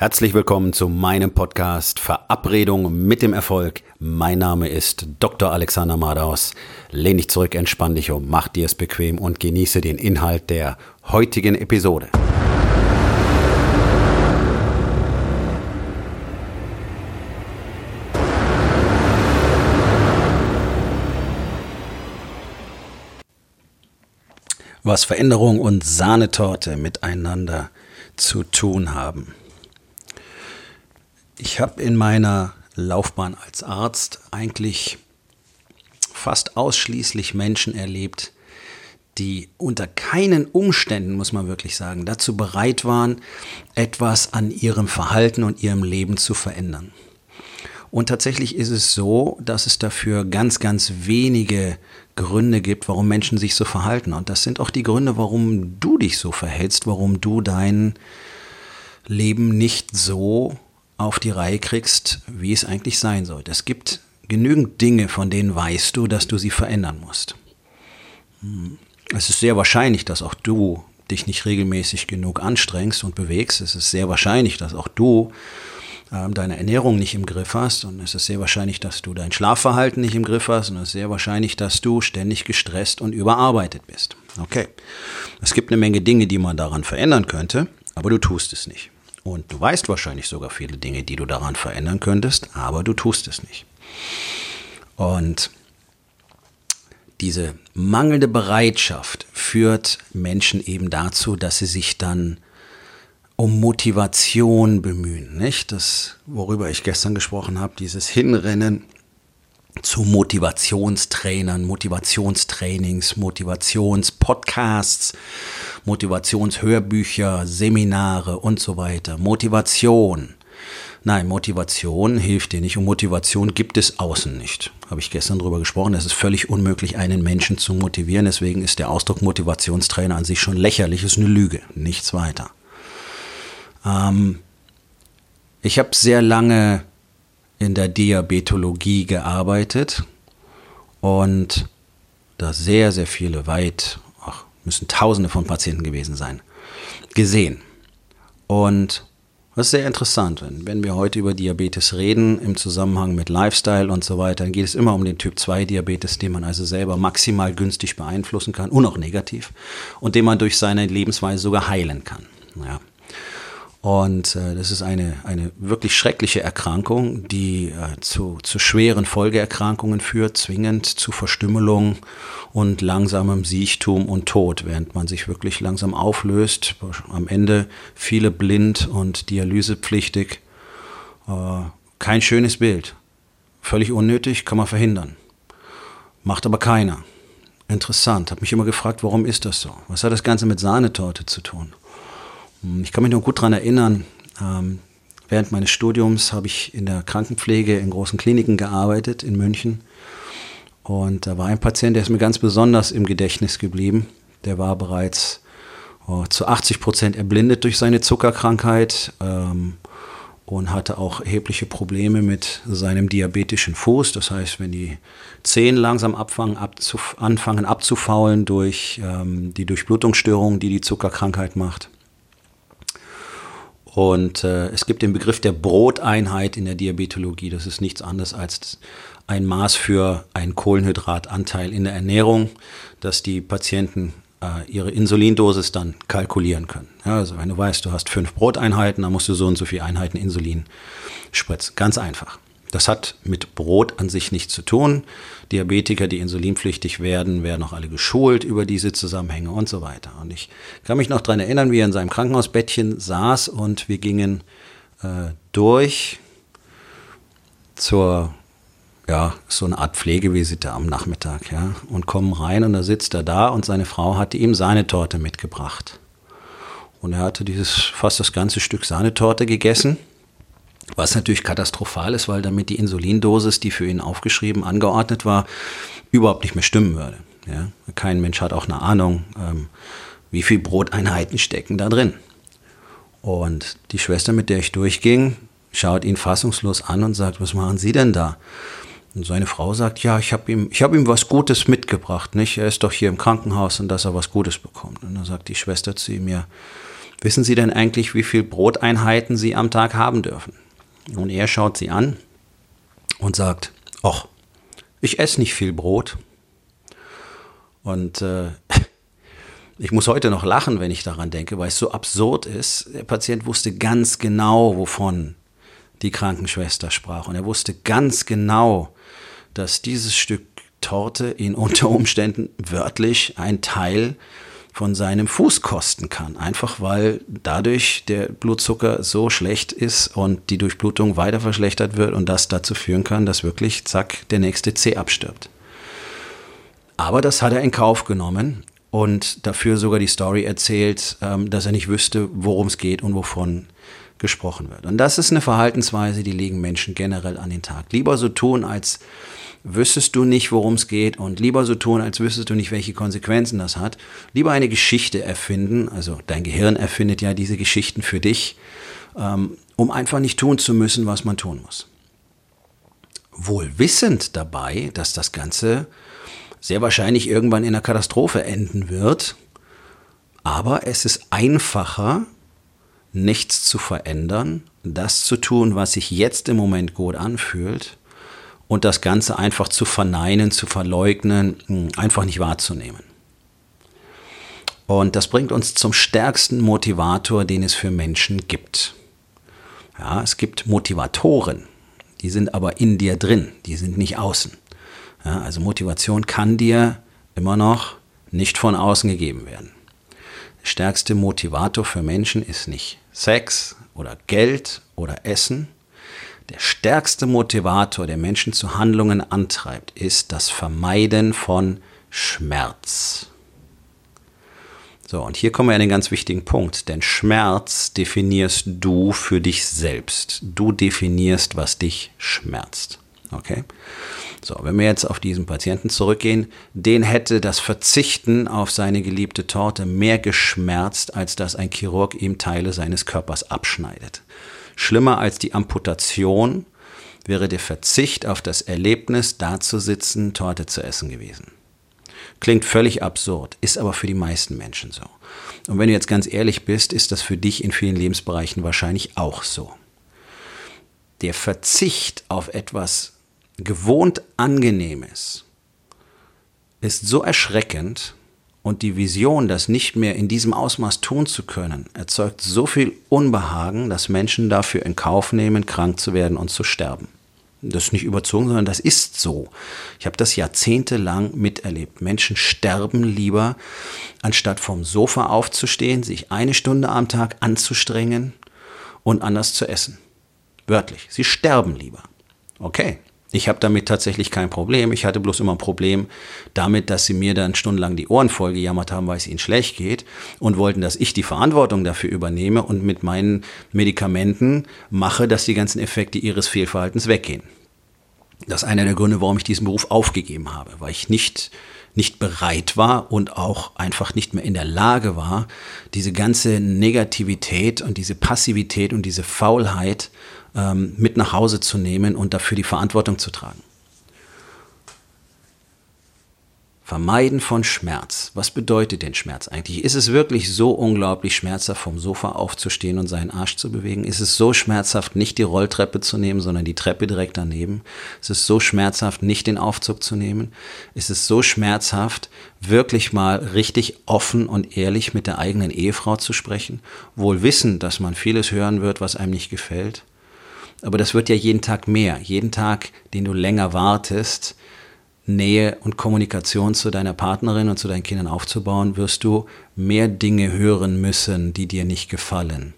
Herzlich willkommen zu meinem Podcast Verabredung mit dem Erfolg. Mein Name ist Dr. Alexander Madaus. Lehn dich zurück, entspann dich um, mach dir es bequem und genieße den Inhalt der heutigen Episode. Was Veränderung und Sahnetorte miteinander zu tun haben. Ich habe in meiner Laufbahn als Arzt eigentlich fast ausschließlich Menschen erlebt, die unter keinen Umständen, muss man wirklich sagen, dazu bereit waren, etwas an ihrem Verhalten und ihrem Leben zu verändern. Und tatsächlich ist es so, dass es dafür ganz, ganz wenige Gründe gibt, warum Menschen sich so verhalten. Und das sind auch die Gründe, warum du dich so verhältst, warum du dein Leben nicht so auf die Reihe kriegst, wie es eigentlich sein sollte. Es gibt genügend Dinge, von denen weißt du, dass du sie verändern musst. Hm. Es ist sehr wahrscheinlich, dass auch du dich nicht regelmäßig genug anstrengst und bewegst. Es ist sehr wahrscheinlich, dass auch du äh, deine Ernährung nicht im Griff hast. Und es ist sehr wahrscheinlich, dass du dein Schlafverhalten nicht im Griff hast. Und es ist sehr wahrscheinlich, dass du ständig gestresst und überarbeitet bist. Okay. Es gibt eine Menge Dinge, die man daran verändern könnte, aber du tust es nicht. Und du weißt wahrscheinlich sogar viele Dinge, die du daran verändern könntest, aber du tust es nicht. Und diese mangelnde Bereitschaft führt Menschen eben dazu, dass sie sich dann um Motivation bemühen, nicht? Das, worüber ich gestern gesprochen habe, dieses Hinrennen zu Motivationstrainern, Motivationstrainings, Motivationspodcasts, Motivationshörbücher, Seminare und so weiter. Motivation. Nein, Motivation hilft dir nicht und Motivation gibt es außen nicht. Habe ich gestern drüber gesprochen. Es ist völlig unmöglich, einen Menschen zu motivieren. Deswegen ist der Ausdruck Motivationstrainer an sich schon lächerlich, ist eine Lüge, nichts weiter. Ähm, ich habe sehr lange in der Diabetologie gearbeitet und da sehr, sehr viele, weit, ach, müssen Tausende von Patienten gewesen sein, gesehen. Und das ist sehr interessant, wenn, wenn wir heute über Diabetes reden, im Zusammenhang mit Lifestyle und so weiter, dann geht es immer um den Typ 2 Diabetes, den man also selber maximal günstig beeinflussen kann und auch negativ und den man durch seine Lebensweise sogar heilen kann. Ja. Und äh, das ist eine, eine wirklich schreckliche Erkrankung, die äh, zu, zu schweren Folgeerkrankungen führt, zwingend zu Verstümmelung und langsamem Siechtum und Tod, während man sich wirklich langsam auflöst. Am Ende viele blind und dialysepflichtig. Äh, kein schönes Bild. Völlig unnötig, kann man verhindern. Macht aber keiner. Interessant, habe mich immer gefragt, warum ist das so? Was hat das Ganze mit Sahnetorte zu tun? Hm, ich kann mich noch gut daran erinnern, ähm, während meines Studiums habe ich in der Krankenpflege in großen Kliniken gearbeitet in München. Und da war ein Patient, der ist mir ganz besonders im Gedächtnis geblieben. Der war bereits oh, zu 80 Prozent erblindet durch seine Zuckerkrankheit ähm, und hatte auch erhebliche Probleme mit seinem diabetischen Fuß. Das heißt, wenn die Zehen langsam abfangen, abzuf anfangen abzufaulen durch ähm, die Durchblutungsstörung, die die Zuckerkrankheit macht, und äh, es gibt den Begriff der Broteinheit in der Diabetologie. Das ist nichts anderes als ein Maß für einen Kohlenhydratanteil in der Ernährung, dass die Patienten äh, ihre Insulindosis dann kalkulieren können. Ja, also wenn du weißt, du hast fünf Broteinheiten, dann musst du so und so viele Einheiten Insulin spritzen. Ganz einfach. Das hat mit Brot an sich nichts zu tun. Diabetiker, die insulinpflichtig werden, werden auch alle geschult über diese Zusammenhänge und so weiter. Und ich kann mich noch daran erinnern, wie er in seinem Krankenhausbettchen saß und wir gingen äh, durch zur, ja, so eine Art Pflegevisite am Nachmittag, ja, und kommen rein und da sitzt er da und seine Frau hatte ihm Sahnetorte mitgebracht. Und er hatte dieses fast das ganze Stück Sahnetorte gegessen was natürlich katastrophal ist, weil damit die Insulindosis, die für ihn aufgeschrieben, angeordnet war, überhaupt nicht mehr stimmen würde. Ja? Kein Mensch hat auch eine Ahnung, ähm, wie viel Broteinheiten stecken da drin. Und die Schwester, mit der ich durchging, schaut ihn fassungslos an und sagt, was machen Sie denn da? Und seine Frau sagt, ja, ich habe ihm, hab ihm was Gutes mitgebracht, nicht? Er ist doch hier im Krankenhaus und dass er was Gutes bekommt. Und dann sagt die Schwester zu ihm, ja, wissen Sie denn eigentlich, wie viel Broteinheiten Sie am Tag haben dürfen? Und er schaut sie an und sagt, ach, ich esse nicht viel Brot. Und äh, ich muss heute noch lachen, wenn ich daran denke, weil es so absurd ist. Der Patient wusste ganz genau, wovon die Krankenschwester sprach. Und er wusste ganz genau, dass dieses Stück Torte ihn unter Umständen wörtlich ein Teil von seinem Fuß kosten kann. Einfach weil dadurch der Blutzucker so schlecht ist und die Durchblutung weiter verschlechtert wird und das dazu führen kann, dass wirklich, zack, der nächste C abstirbt. Aber das hat er in Kauf genommen und dafür sogar die Story erzählt, ähm, dass er nicht wüsste, worum es geht und wovon gesprochen wird. Und das ist eine Verhaltensweise, die legen Menschen generell an den Tag. Lieber so tun, als wüsstest du nicht, worum es geht und lieber so tun, als wüsstest du nicht, welche Konsequenzen das hat. Lieber eine Geschichte erfinden, also dein Gehirn erfindet ja diese Geschichten für dich, ähm, um einfach nicht tun zu müssen, was man tun muss. Wohl wissend dabei, dass das Ganze sehr wahrscheinlich irgendwann in einer Katastrophe enden wird, aber es ist einfacher, nichts zu verändern, das zu tun, was sich jetzt im Moment gut anfühlt, und das Ganze einfach zu verneinen, zu verleugnen, hm, einfach nicht wahrzunehmen. Und das bringt uns zum stärksten Motivator, den es für Menschen gibt. Ja, es gibt Motivatoren, die sind aber in dir drin, die sind nicht außen. Ja, also Motivation kann dir immer noch nicht von außen gegeben werden. Der stärkste Motivator für Menschen ist nicht Sex oder Geld oder Essen, der stärkste Motivator, der Menschen zu Handlungen antreibt, ist das Vermeiden von Schmerz. So, und hier kommen wir an den ganz wichtigen Punkt, denn Schmerz definierst du für dich selbst. Du definierst, was dich schmerzt. Okay? So, wenn wir jetzt auf diesen Patienten zurückgehen, den hätte das Verzichten auf seine geliebte Torte mehr geschmerzt, als dass ein Chirurg ihm Teile seines Körpers abschneidet. Schlimmer als die Amputation wäre der Verzicht auf das Erlebnis, da zu sitzen, Torte zu essen gewesen. Klingt völlig absurd, ist aber für die meisten Menschen so. Und wenn du jetzt ganz ehrlich bist, ist das für dich in vielen Lebensbereichen wahrscheinlich auch so. Der Verzicht auf etwas gewohnt Angenehmes ist so erschreckend, und die Vision, das nicht mehr in diesem Ausmaß tun zu können, erzeugt so viel Unbehagen, dass Menschen dafür in Kauf nehmen, krank zu werden und zu sterben. Das ist nicht überzogen, sondern das ist so. Ich habe das jahrzehntelang miterlebt. Menschen sterben lieber, anstatt vom Sofa aufzustehen, sich eine Stunde am Tag anzustrengen und anders zu essen. Wörtlich. Sie sterben lieber. Okay, ich habe damit tatsächlich kein Problem. Ich hatte bloß immer ein Problem damit, dass sie mir dann stundenlang die Ohren vollgejammert haben, weil es ihnen schlecht geht und wollten, dass ich die Verantwortung dafür übernehme und mit meinen Medikamenten mache, dass die ganzen Effekte ihres Fehlverhaltens weggehen. Das ist einer der Gründe, warum ich diesen Beruf aufgegeben habe, weil ich nicht nicht bereit war und auch einfach nicht mehr in der Lage war, diese ganze Negativität und diese Passivität und diese Faulheit ähm, mit nach Hause zu nehmen und dafür die Verantwortung zu tragen. Vermeiden von Schmerz. Was bedeutet denn Schmerz eigentlich? Ist es wirklich so unglaublich schmerzhaft, vom Sofa aufzustehen und seinen Arsch zu bewegen? Ist es so schmerzhaft, nicht die Rolltreppe zu nehmen, sondern die Treppe direkt daneben? Ist es so schmerzhaft, nicht den Aufzug zu nehmen? Ist es so schmerzhaft, wirklich mal richtig offen und ehrlich mit der eigenen Ehefrau zu sprechen? Wohl wissen, dass man vieles hören wird, was einem nicht gefällt? Aber das wird ja jeden Tag mehr. Jeden Tag, den du länger wartest, Nähe und Kommunikation zu deiner Partnerin und zu deinen Kindern aufzubauen, wirst du mehr Dinge hören müssen, die dir nicht gefallen.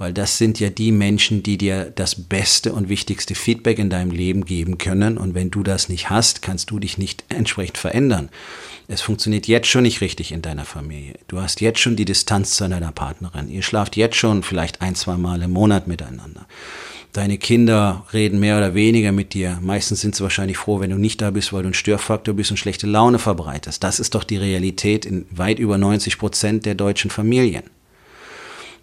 Weil das sind ja die Menschen, die dir das beste und wichtigste Feedback in deinem Leben geben können. Und wenn du das nicht hast, kannst du dich nicht entsprechend verändern. Es funktioniert jetzt schon nicht richtig in deiner Familie. Du hast jetzt schon die Distanz zu deiner Partnerin. Ihr schlaft jetzt schon vielleicht ein, zwei Mal im Monat miteinander. Deine Kinder reden mehr oder weniger mit dir. Meistens sind sie wahrscheinlich froh, wenn du nicht da bist, weil du ein Störfaktor bist und schlechte Laune verbreitest. Das ist doch die Realität in weit über 90 Prozent der deutschen Familien.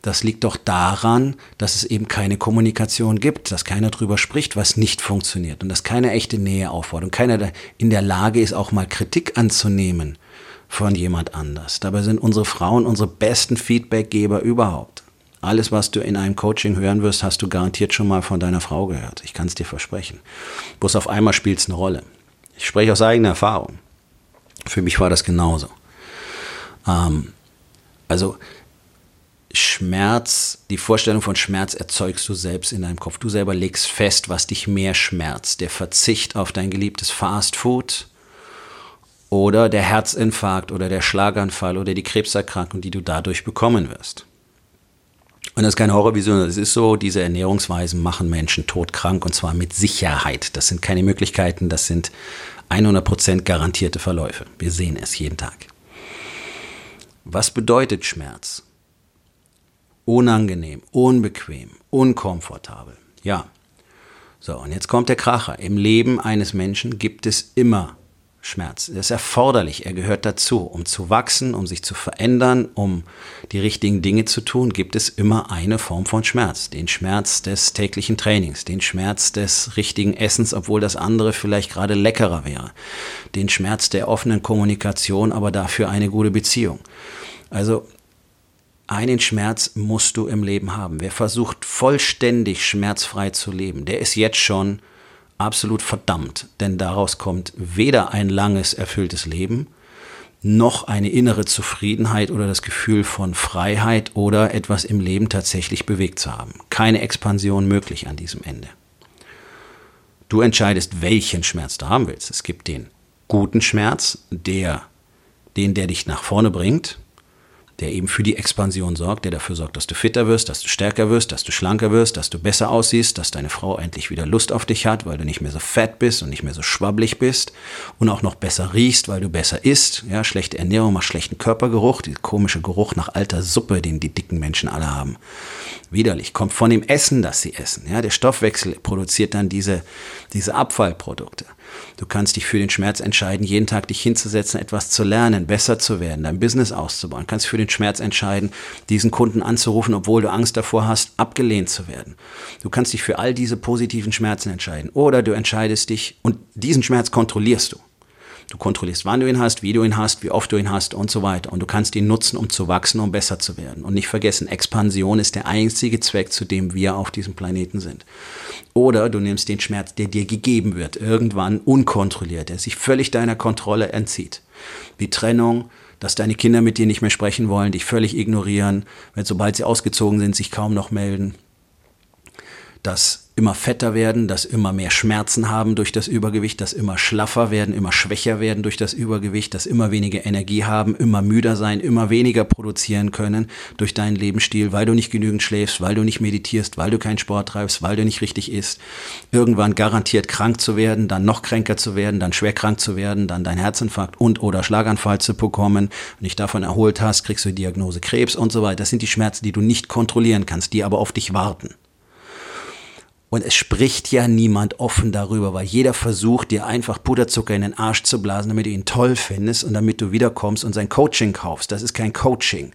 Das liegt doch daran, dass es eben keine Kommunikation gibt, dass keiner drüber spricht, was nicht funktioniert und dass keine echte Nähe aufbaut und keiner in der Lage ist, auch mal Kritik anzunehmen, von jemand anders. Dabei sind unsere Frauen unsere besten Feedbackgeber überhaupt. Alles, was du in einem Coaching hören wirst, hast du garantiert schon mal von deiner Frau gehört. Ich kann es dir versprechen. Bloß auf einmal spielt es eine Rolle. Ich spreche aus eigener Erfahrung. Für mich war das genauso. Ähm, also Schmerz, die Vorstellung von Schmerz erzeugst du selbst in deinem Kopf. Du selber legst fest, was dich mehr schmerzt. Der Verzicht auf dein geliebtes Fast Food oder der Herzinfarkt oder der Schlaganfall oder die Krebserkrankung, die du dadurch bekommen wirst. Und das ist kein Horrorvision, es ist so, diese Ernährungsweisen machen Menschen todkrank und zwar mit Sicherheit. Das sind keine Möglichkeiten, das sind 100% garantierte Verläufe. Wir sehen es jeden Tag. Was bedeutet Schmerz? Unangenehm, unbequem, unkomfortabel. Ja. So, und jetzt kommt der Kracher. Im Leben eines Menschen gibt es immer Schmerz. Er ist erforderlich, er gehört dazu. Um zu wachsen, um sich zu verändern, um die richtigen Dinge zu tun, gibt es immer eine Form von Schmerz. Den Schmerz des täglichen Trainings, den Schmerz des richtigen Essens, obwohl das andere vielleicht gerade leckerer wäre. Den Schmerz der offenen Kommunikation, aber dafür eine gute Beziehung. Also einen Schmerz musst du im Leben haben. Wer versucht vollständig schmerzfrei zu leben, der ist jetzt schon absolut verdammt, denn daraus kommt weder ein langes, erfülltes Leben, noch eine innere Zufriedenheit oder das Gefühl von Freiheit oder etwas im Leben tatsächlich bewegt zu haben. Keine Expansion möglich an diesem Ende. Du entscheidest, welchen Schmerz du haben willst. Es gibt den guten Schmerz, der, den, der dich nach vorne bringt, der eben für die Expansion sorgt, der dafür sorgt, dass du fitter wirst, dass du stärker wirst, dass du schlanker wirst, dass du besser aussiehst, dass deine Frau endlich wieder Lust auf dich hat, weil du nicht mehr so fett bist und nicht mehr so schwabblig bist und auch noch besser riechst, weil du besser isst. Ja, schlechte Ernährung macht schlechten Körpergeruch, dieser komische Geruch nach alter Suppe, den die dicken Menschen alle haben. Widerlich, kommt von dem Essen, das sie essen. Ja, der Stoffwechsel produziert dann diese, diese Abfallprodukte. Du kannst dich für den Schmerz entscheiden, jeden Tag dich hinzusetzen, etwas zu lernen, besser zu werden, dein Business auszubauen. Du kannst für den Schmerz entscheiden, diesen Kunden anzurufen, obwohl du Angst davor hast, abgelehnt zu werden. Du kannst dich für all diese positiven Schmerzen entscheiden. Oder du entscheidest dich und diesen Schmerz kontrollierst du. Du kontrollierst, wann du ihn hast, wie du ihn hast, wie oft du ihn hast und so weiter. Und du kannst ihn nutzen, um zu wachsen, um besser zu werden. Und nicht vergessen, Expansion ist der einzige Zweck, zu dem wir auf diesem Planeten sind. Oder du nimmst den Schmerz, der dir gegeben wird, irgendwann unkontrolliert, der sich völlig deiner Kontrolle entzieht. Wie Trennung, dass deine Kinder mit dir nicht mehr sprechen wollen, dich völlig ignorieren, wenn sobald sie ausgezogen sind, sich kaum noch melden. Das immer fetter werden, dass immer mehr Schmerzen haben durch das Übergewicht, dass immer schlaffer werden, immer schwächer werden durch das Übergewicht, dass immer weniger Energie haben, immer müder sein, immer weniger produzieren können durch deinen Lebensstil, weil du nicht genügend schläfst, weil du nicht meditierst, weil du keinen Sport treibst, weil du nicht richtig isst. Irgendwann garantiert krank zu werden, dann noch kränker zu werden, dann schwer krank zu werden, dann dein Herzinfarkt und oder Schlaganfall zu bekommen. Wenn dich davon erholt hast, kriegst du die Diagnose Krebs und so weiter. Das sind die Schmerzen, die du nicht kontrollieren kannst, die aber auf dich warten. Und es spricht ja niemand offen darüber, weil jeder versucht, dir einfach Puderzucker in den Arsch zu blasen, damit du ihn toll findest und damit du wiederkommst und sein Coaching kaufst. Das ist kein Coaching.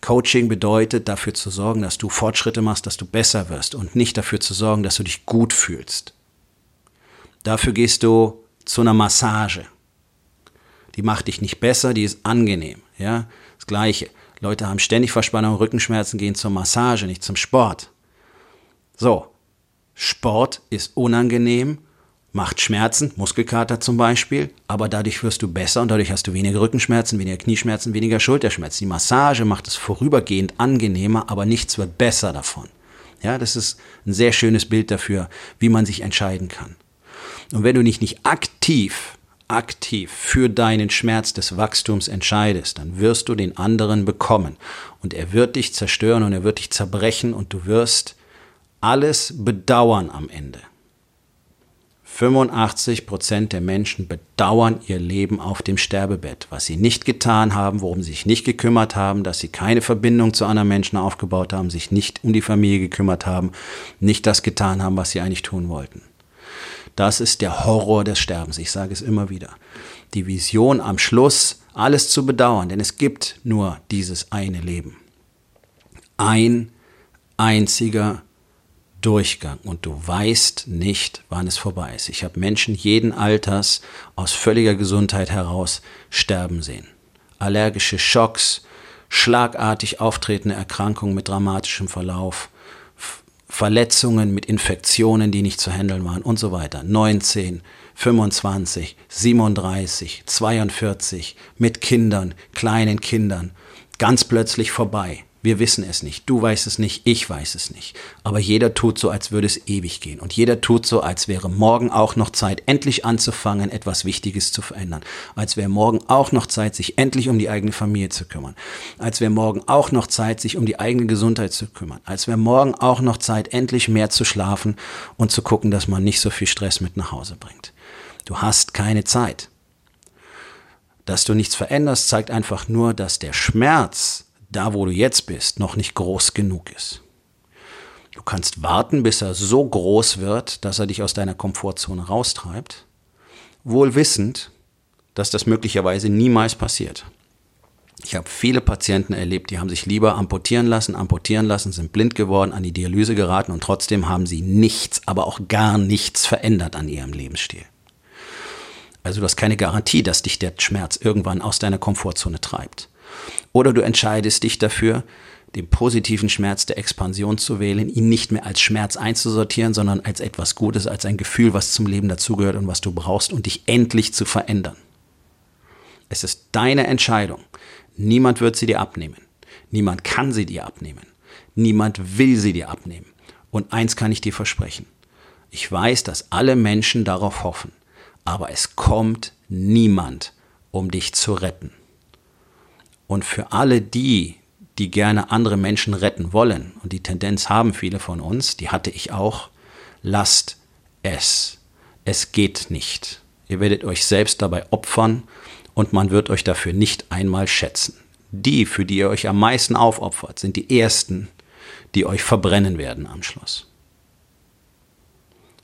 Coaching bedeutet, dafür zu sorgen, dass du Fortschritte machst, dass du besser wirst und nicht dafür zu sorgen, dass du dich gut fühlst. Dafür gehst du zu einer Massage. Die macht dich nicht besser, die ist angenehm. Ja, das Gleiche. Leute haben ständig Verspannung, Rückenschmerzen, gehen zur Massage, nicht zum Sport. So, Sport ist unangenehm, macht Schmerzen, Muskelkater zum Beispiel, aber dadurch wirst du besser und dadurch hast du weniger Rückenschmerzen, weniger Knieschmerzen, weniger Schulterschmerzen. Die Massage macht es vorübergehend angenehmer, aber nichts wird besser davon. Ja, das ist ein sehr schönes Bild dafür, wie man sich entscheiden kann. Und wenn du dich nicht aktiv, aktiv für deinen Schmerz des Wachstums entscheidest, dann wirst du den anderen bekommen. Und er wird dich zerstören und er wird dich zerbrechen und du wirst alles bedauern am Ende. 85 Prozent der Menschen bedauern ihr Leben auf dem Sterbebett, was sie nicht getan haben, worum sie sich nicht gekümmert haben, dass sie keine Verbindung zu anderen Menschen aufgebaut haben, sich nicht um die Familie gekümmert haben, nicht das getan haben, was sie eigentlich tun wollten. Das ist der Horror des Sterbens. Ich sage es immer wieder. Die Vision am Schluss, alles zu bedauern, denn es gibt nur dieses eine Leben. Ein einziger Durchgang und du weißt nicht, wann es vorbei ist. Ich habe Menschen jeden Alters aus völliger Gesundheit heraus sterben sehen. allergische Schocks, schlagartig auftretende Erkrankungen mit dramatischem Verlauf, Verletzungen mit Infektionen, die nicht zu handeln waren und so weiter. 19, 25, 37, 42, mit Kindern, kleinen Kindern, ganz plötzlich vorbei. Wir wissen es nicht. Du weißt es nicht, ich weiß es nicht. Aber jeder tut so, als würde es ewig gehen. Und jeder tut so, als wäre morgen auch noch Zeit, endlich anzufangen, etwas Wichtiges zu verändern. Als wäre morgen auch noch Zeit, sich endlich um die eigene Familie zu kümmern. Als wäre morgen auch noch Zeit, sich um die eigene Gesundheit zu kümmern. Als wäre morgen auch noch Zeit, endlich mehr zu schlafen und zu gucken, dass man nicht so viel Stress mit nach Hause bringt. Du hast keine Zeit. Dass du nichts veränderst, zeigt einfach nur, dass der Schmerz, da wo du jetzt bist, noch nicht groß genug ist. Du kannst warten, bis er so groß wird, dass er dich aus deiner Komfortzone raustreibt, wohl wissend, dass das möglicherweise niemals passiert. Ich habe viele Patienten erlebt, die haben sich lieber amputieren lassen, amputieren lassen, sind blind geworden, an die Dialyse geraten und trotzdem haben sie nichts, aber auch gar nichts verändert an ihrem Lebensstil. Also du hast keine Garantie, dass dich der Schmerz irgendwann aus deiner Komfortzone treibt. Oder du entscheidest dich dafür, den positiven Schmerz der Expansion zu wählen, ihn nicht mehr als Schmerz einzusortieren, sondern als etwas Gutes, als ein Gefühl, was zum Leben dazugehört und was du brauchst und dich endlich zu verändern. Es ist deine Entscheidung. Niemand wird sie dir abnehmen. Niemand kann sie dir abnehmen. Niemand will sie dir abnehmen. Und eins kann ich dir versprechen. Ich weiß, dass alle Menschen darauf hoffen. Aber es kommt niemand, um dich zu retten. Und für alle die, die gerne andere Menschen retten wollen, und die Tendenz haben viele von uns, die hatte ich auch, lasst es. Es geht nicht. Ihr werdet euch selbst dabei opfern und man wird euch dafür nicht einmal schätzen. Die, für die ihr euch am meisten aufopfert, sind die Ersten, die euch verbrennen werden am Schluss.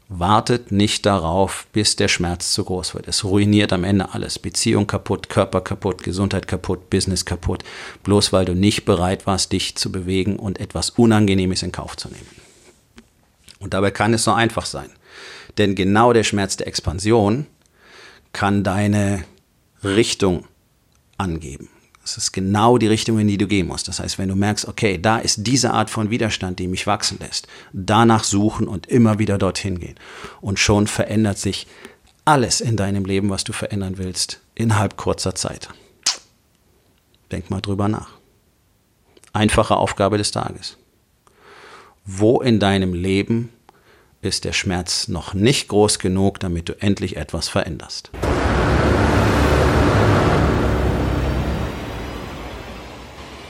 Wartet nicht darauf, bis der Schmerz zu groß wird. Es ruiniert am Ende alles. Beziehung kaputt, Körper kaputt, Gesundheit kaputt, Business kaputt. Bloß weil du nicht bereit warst, dich zu bewegen und etwas Unangenehmes in Kauf zu nehmen. Und dabei kann es so einfach sein. Denn genau der Schmerz der Expansion kann deine Richtung angeben. Es ist genau die Richtung, in die du gehen musst. Das heißt, wenn du merkst, okay, da ist diese Art von Widerstand, die mich wachsen lässt, danach suchen und immer wieder dorthin gehen. Und schon verändert sich alles in deinem Leben, was du verändern willst, innerhalb kurzer Zeit. Denk mal drüber nach. Einfache Aufgabe des Tages. Wo in deinem Leben ist der Schmerz noch nicht groß genug, damit du endlich etwas veränderst?